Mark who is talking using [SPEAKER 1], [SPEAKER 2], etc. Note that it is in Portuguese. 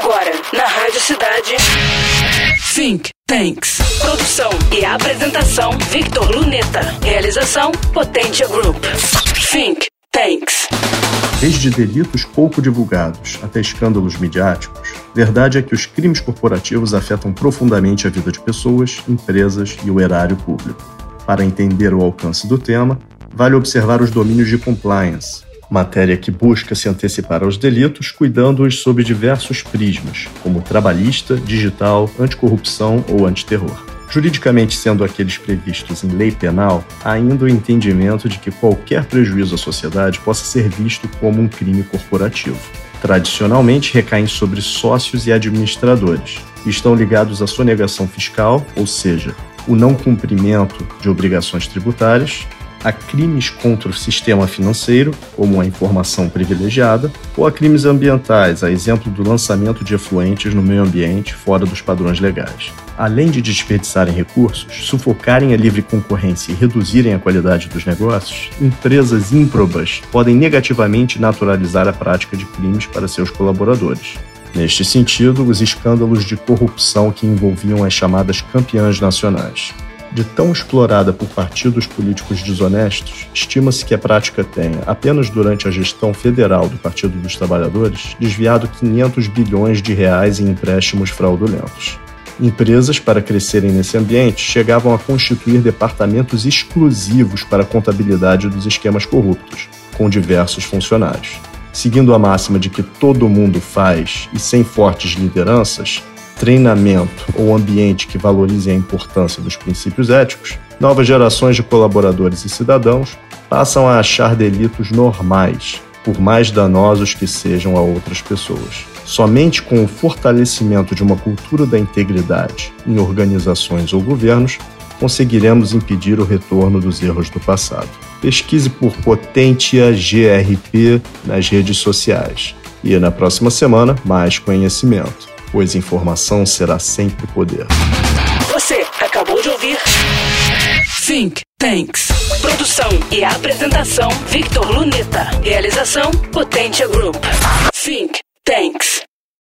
[SPEAKER 1] Agora, na Rádio Cidade. Think Tanks. Produção e apresentação: Victor Luneta. Realização: Potência Group. Think Tanks.
[SPEAKER 2] Desde delitos pouco divulgados até escândalos midiáticos, verdade é que os crimes corporativos afetam profundamente a vida de pessoas, empresas e o erário público. Para entender o alcance do tema, vale observar os domínios de compliance, matéria que busca se antecipar aos delitos, cuidando-os sob diversos prismas, como trabalhista, digital, anticorrupção ou antiterror. Juridicamente sendo aqueles previstos em lei penal, há ainda o entendimento de que qualquer prejuízo à sociedade possa ser visto como um crime corporativo. Tradicionalmente recaem sobre sócios e administradores, e estão ligados à sonegação fiscal, ou seja, o não cumprimento de obrigações tributárias, a crimes contra o sistema financeiro, como a informação privilegiada, ou a crimes ambientais, a exemplo do lançamento de efluentes no meio ambiente fora dos padrões legais. Além de desperdiçarem recursos, sufocarem a livre concorrência e reduzirem a qualidade dos negócios, empresas ímprobas podem negativamente naturalizar a prática de crimes para seus colaboradores. Neste sentido, os escândalos de corrupção que envolviam as chamadas campeãs nacionais. De tão explorada por partidos políticos desonestos, estima-se que a prática tenha, apenas durante a gestão federal do Partido dos Trabalhadores, desviado 500 bilhões de reais em empréstimos fraudulentos. Empresas, para crescerem nesse ambiente, chegavam a constituir departamentos exclusivos para a contabilidade dos esquemas corruptos, com diversos funcionários. Seguindo a máxima de que todo mundo faz e sem fortes lideranças, treinamento ou ambiente que valorize a importância dos princípios éticos, novas gerações de colaboradores e cidadãos passam a achar delitos normais, por mais danosos que sejam a outras pessoas. Somente com o fortalecimento de uma cultura da integridade em organizações ou governos conseguiremos impedir o retorno dos erros do passado. Pesquise por Potentia GRP nas redes sociais. E na próxima semana, mais conhecimento pois informação será sempre poder.
[SPEAKER 1] Você acabou de ouvir Think Tanks. Produção e apresentação Victor Luneta. Realização Potência Group. Think Tanks.